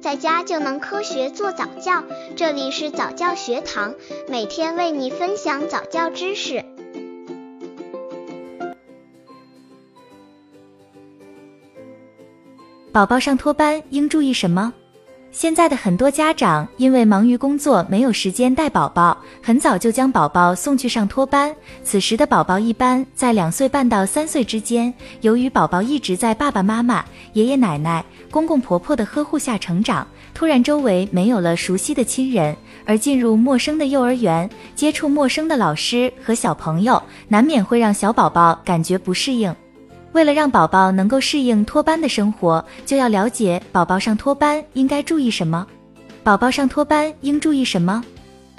在家就能科学做早教。这里是早教学堂，每天为你分享早教知识。宝宝上托班应注意什么？现在的很多家长因为忙于工作，没有时间带宝宝，很早就将宝宝送去上托班。此时的宝宝一般在两岁半到三岁之间。由于宝宝一直在爸爸妈妈、爷爷奶奶、公公婆婆的呵护下成长，突然周围没有了熟悉的亲人，而进入陌生的幼儿园，接触陌生的老师和小朋友，难免会让小宝宝感觉不适应。为了让宝宝能够适应托班的生活，就要了解宝宝上托班应该注意什么。宝宝上托班应注意什么？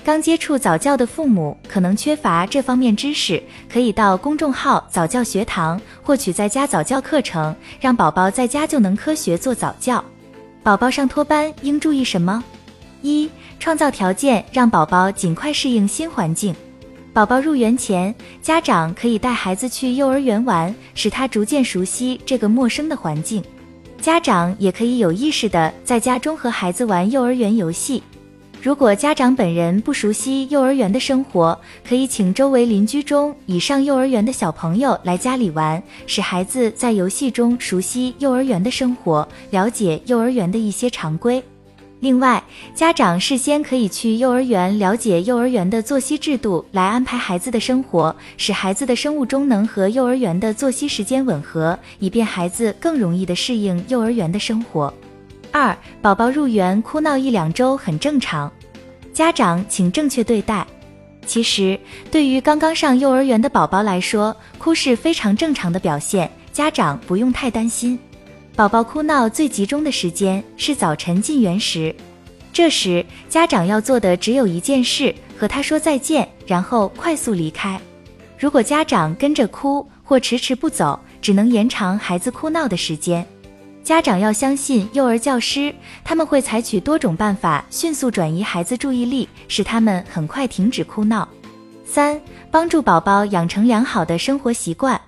刚接触早教的父母可能缺乏这方面知识，可以到公众号早教学堂获取在家早教课程，让宝宝在家就能科学做早教。宝宝上托班应注意什么？一、创造条件让宝宝尽快适应新环境。宝宝入园前，家长可以带孩子去幼儿园玩，使他逐渐熟悉这个陌生的环境。家长也可以有意识的在家中和孩子玩幼儿园游戏。如果家长本人不熟悉幼儿园的生活，可以请周围邻居中已上幼儿园的小朋友来家里玩，使孩子在游戏中熟悉幼儿园的生活，了解幼儿园的一些常规。另外，家长事先可以去幼儿园了解幼儿园的作息制度，来安排孩子的生活，使孩子的生物钟能和幼儿园的作息时间吻合，以便孩子更容易的适应幼儿园的生活。二、宝宝入园哭闹一两周很正常，家长请正确对待。其实，对于刚刚上幼儿园的宝宝来说，哭是非常正常的表现，家长不用太担心。宝宝哭闹最集中的时间是早晨进园时，这时家长要做的只有一件事，和他说再见，然后快速离开。如果家长跟着哭或迟迟不走，只能延长孩子哭闹的时间。家长要相信幼儿教师，他们会采取多种办法，迅速转移孩子注意力，使他们很快停止哭闹。三、帮助宝宝养成良好的生活习惯。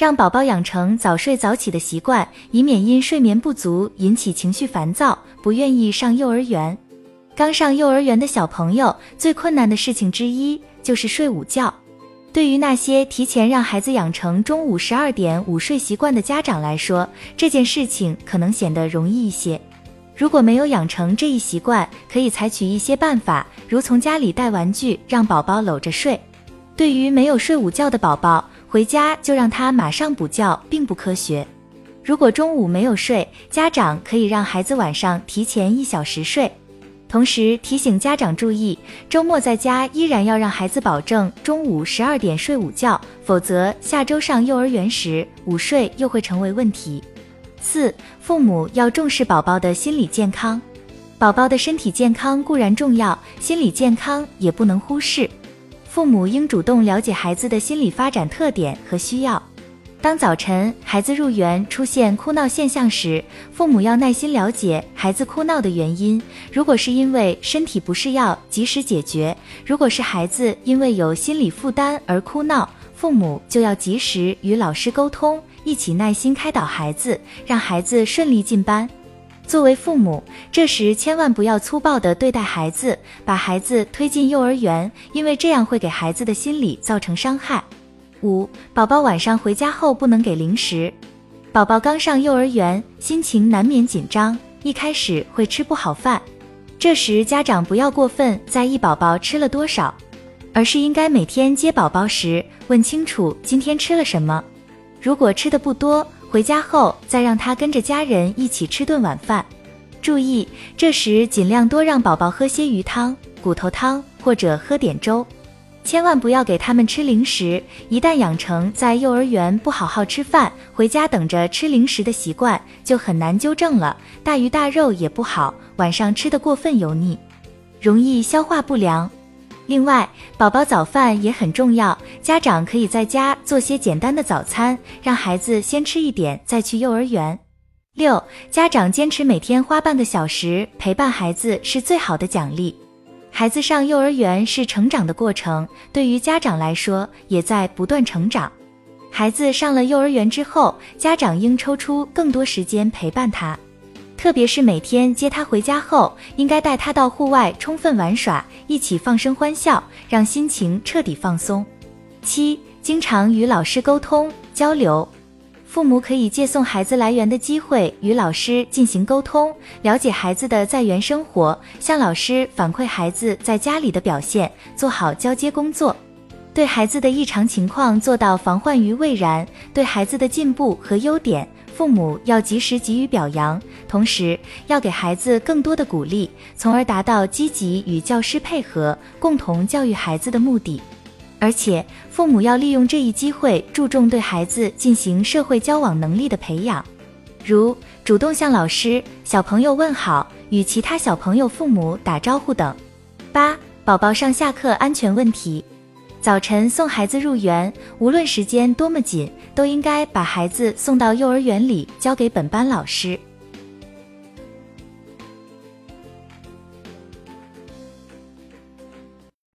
让宝宝养成早睡早起的习惯，以免因睡眠不足引起情绪烦躁，不愿意上幼儿园。刚上幼儿园的小朋友最困难的事情之一就是睡午觉。对于那些提前让孩子养成中午十二点午睡习惯的家长来说，这件事情可能显得容易一些。如果没有养成这一习惯，可以采取一些办法，如从家里带玩具让宝宝搂着睡。对于没有睡午觉的宝宝，回家就让他马上补觉，并不科学。如果中午没有睡，家长可以让孩子晚上提前一小时睡，同时提醒家长注意，周末在家依然要让孩子保证中午十二点睡午觉，否则下周上幼儿园时午睡又会成为问题。四、父母要重视宝宝的心理健康，宝宝的身体健康固然重要，心理健康也不能忽视。父母应主动了解孩子的心理发展特点和需要。当早晨孩子入园出现哭闹现象时，父母要耐心了解孩子哭闹的原因。如果是因为身体不适，要及时解决；如果是孩子因为有心理负担而哭闹，父母就要及时与老师沟通，一起耐心开导孩子，让孩子顺利进班。作为父母，这时千万不要粗暴地对待孩子，把孩子推进幼儿园，因为这样会给孩子的心理造成伤害。五、宝宝晚上回家后不能给零食。宝宝刚上幼儿园，心情难免紧张，一开始会吃不好饭，这时家长不要过分在意宝宝吃了多少，而是应该每天接宝宝时问清楚今天吃了什么，如果吃的不多。回家后再让他跟着家人一起吃顿晚饭，注意这时尽量多让宝宝喝些鱼汤、骨头汤或者喝点粥，千万不要给他们吃零食。一旦养成在幼儿园不好好吃饭，回家等着吃零食的习惯，就很难纠正了。大鱼大肉也不好，晚上吃的过分油腻，容易消化不良。另外，宝宝早饭也很重要，家长可以在家做些简单的早餐，让孩子先吃一点再去幼儿园。六，家长坚持每天花半个小时陪伴孩子是最好的奖励。孩子上幼儿园是成长的过程，对于家长来说也在不断成长。孩子上了幼儿园之后，家长应抽出更多时间陪伴他。特别是每天接他回家后，应该带他到户外充分玩耍，一起放声欢笑，让心情彻底放松。七、经常与老师沟通交流。父母可以借送孩子来园的机会与老师进行沟通，了解孩子的在园生活，向老师反馈孩子在家里的表现，做好交接工作。对孩子的异常情况做到防患于未然，对孩子的进步和优点，父母要及时给予表扬，同时要给孩子更多的鼓励，从而达到积极与教师配合，共同教育孩子的目的。而且，父母要利用这一机会，注重对孩子进行社会交往能力的培养，如主动向老师、小朋友问好，与其他小朋友父母打招呼等。八、宝宝上下课安全问题。早晨送孩子入园，无论时间多么紧，都应该把孩子送到幼儿园里，交给本班老师。